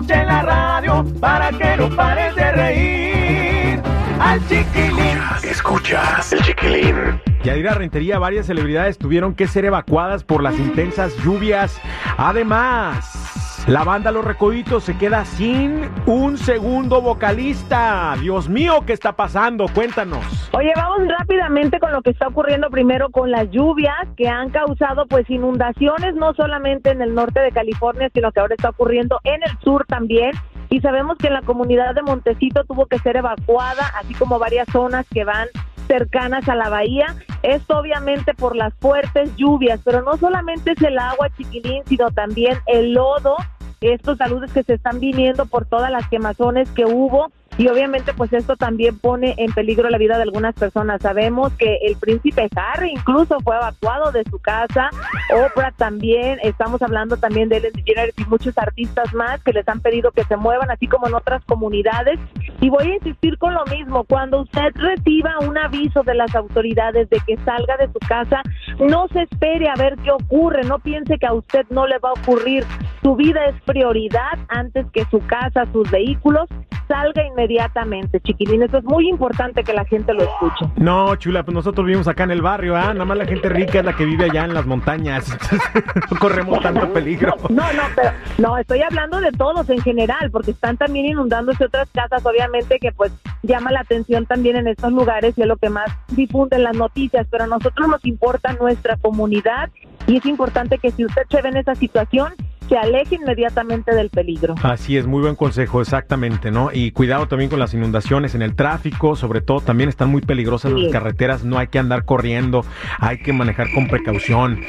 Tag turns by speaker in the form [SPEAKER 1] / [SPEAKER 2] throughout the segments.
[SPEAKER 1] Escucha en la radio para que no pares de reír. Al chiquilín.
[SPEAKER 2] Escuchas el chiquilín.
[SPEAKER 3] Yadira Rentería, varias celebridades tuvieron que ser evacuadas por las intensas lluvias. Además, la banda Los Recoditos se queda sin un segundo vocalista. Dios mío, ¿qué está pasando? Cuéntanos.
[SPEAKER 4] Oye, vamos rápidamente con lo que está ocurriendo primero con las lluvias que han causado pues inundaciones no solamente en el norte de California, sino que ahora está ocurriendo en el sur también. Y sabemos que en la comunidad de Montecito tuvo que ser evacuada, así como varias zonas que van cercanas a la bahía. Esto obviamente por las fuertes lluvias, pero no solamente es el agua chiquilín, sino también el lodo, estos saludos que se están viniendo por todas las quemazones que hubo y obviamente pues esto también pone en peligro la vida de algunas personas. Sabemos que el príncipe Harry incluso fue evacuado de su casa, Oprah también, estamos hablando también de Ellen DeGeneres y muchos artistas más que les han pedido que se muevan, así como en otras comunidades. Y voy a insistir con lo mismo, cuando usted reciba un aviso de las autoridades de que salga de su casa, no se espere a ver qué ocurre, no piense que a usted no le va a ocurrir. Su vida es prioridad antes que su casa, sus vehículos. Salga inmediatamente, chiquilín. Eso es muy importante que la gente lo escuche.
[SPEAKER 3] No, chula, pues nosotros vivimos acá en el barrio, ¿ah? Nada más la gente rica es la que vive allá en las montañas. no corremos tanto peligro.
[SPEAKER 4] No, no, pero no, estoy hablando de todos en general, porque están también inundándose otras casas, obviamente, que pues llama la atención también en estos lugares y es lo que más difunden las noticias, pero a nosotros nos importa nuestra comunidad y es importante que si usted se ve en esa situación, se aleje inmediatamente del peligro.
[SPEAKER 3] Así es, muy buen consejo, exactamente, ¿no? Y cuidado también con las inundaciones en el tráfico, sobre todo también están muy peligrosas
[SPEAKER 4] Sí.
[SPEAKER 3] las carreteras, no hay que andar corriendo, hay que manejar con precaución.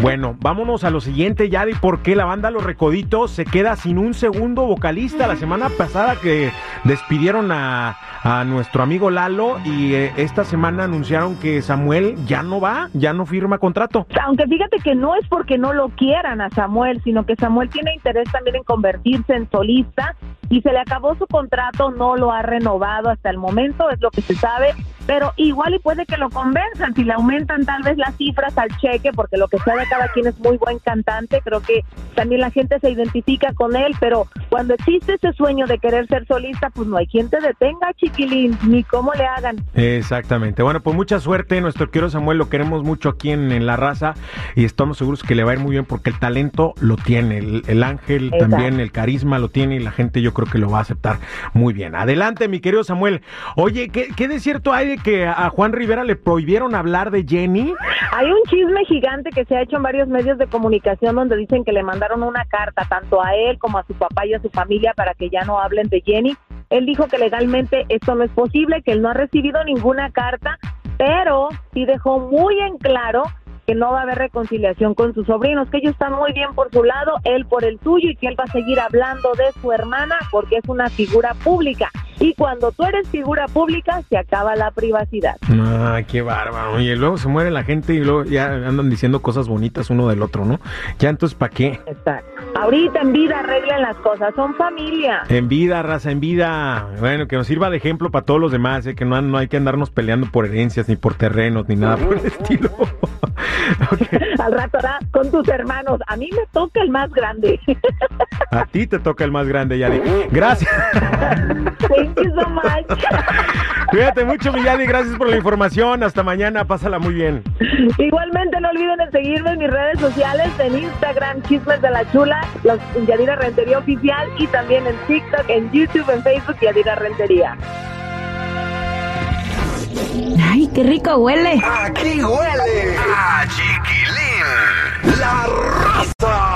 [SPEAKER 3] Bueno, vámonos a lo siguiente, Yadi, ¿por qué la banda Los Recoditos se queda sin un segundo vocalista? La semana pasada que despidieron a, a nuestro amigo Lalo y eh, esta semana anunciaron que Samuel ya no va, ya no firma contrato.
[SPEAKER 4] Aunque fíjate que no es porque no lo quieran a Samuel, sino que Samuel tiene interés también en convertirse en solista y se le acabó su contrato, no lo ha renovado hasta el momento, es lo que se sabe, pero igual y puede que lo convenzan si le aumentan tal vez las cifras al cheque, porque lo que sabe cada quien es muy buen cantante, creo que también la gente se identifica con él, pero cuando existe ese sueño de querer ser solista, pues no hay quien te detenga, chiquilín, ni cómo le hagan.
[SPEAKER 3] Exactamente. Bueno, pues mucha suerte. Nuestro querido Samuel lo queremos mucho aquí en, en La Raza y estamos seguros que le va a ir muy bien porque el talento lo tiene. El, el ángel
[SPEAKER 4] Exacto.
[SPEAKER 3] también, el carisma lo tiene y la gente yo creo que lo va a aceptar muy bien. Adelante, mi querido Samuel. Oye, ¿qué, qué de cierto hay que a Juan Rivera le prohibieron hablar de Jenny?
[SPEAKER 4] Hay un chisme gigante que se ha hecho en varios medios de comunicación donde dicen que le mandaron una carta tanto a él como a su papá y a su familia para que ya no hablen de Jenny. Él dijo que legalmente esto no es posible, que él no ha recibido ninguna carta, pero sí dejó muy en claro que no va a haber reconciliación con sus sobrinos, que ellos están muy bien por su lado, él por el suyo y que él va a seguir hablando de su hermana porque es una figura pública. Y cuando tú eres figura pública, se acaba la privacidad.
[SPEAKER 3] Ay, qué bárbaro. Y luego se muere la gente y luego ya andan diciendo cosas bonitas uno del otro, ¿no? Ya entonces, ¿para qué?
[SPEAKER 4] Exacto. Ahorita en vida arreglen las cosas, son familia.
[SPEAKER 3] En vida, raza, en vida. Bueno, que nos sirva de ejemplo para todos los demás, ¿eh? que no, no hay que andarnos peleando por herencias, ni por terrenos, ni nada por el estilo. Ok.
[SPEAKER 4] Al rato hará con tus hermanos. A mí me toca el más grande.
[SPEAKER 3] A ti te toca el más grande, Yadi. Gracias.
[SPEAKER 4] Thank you so much.
[SPEAKER 3] Cuídate mucho, mi Yadi. Gracias por la información. Hasta mañana. Pásala muy bien.
[SPEAKER 4] Igualmente no olviden de seguirme en mis redes sociales, en Instagram, Chismes de la Chula, los Yadira Rentería Oficial y también en TikTok, en YouTube, en Facebook, Yadira Rentería.
[SPEAKER 5] Ay, qué rico huele.
[SPEAKER 2] Aquí huele a la raza.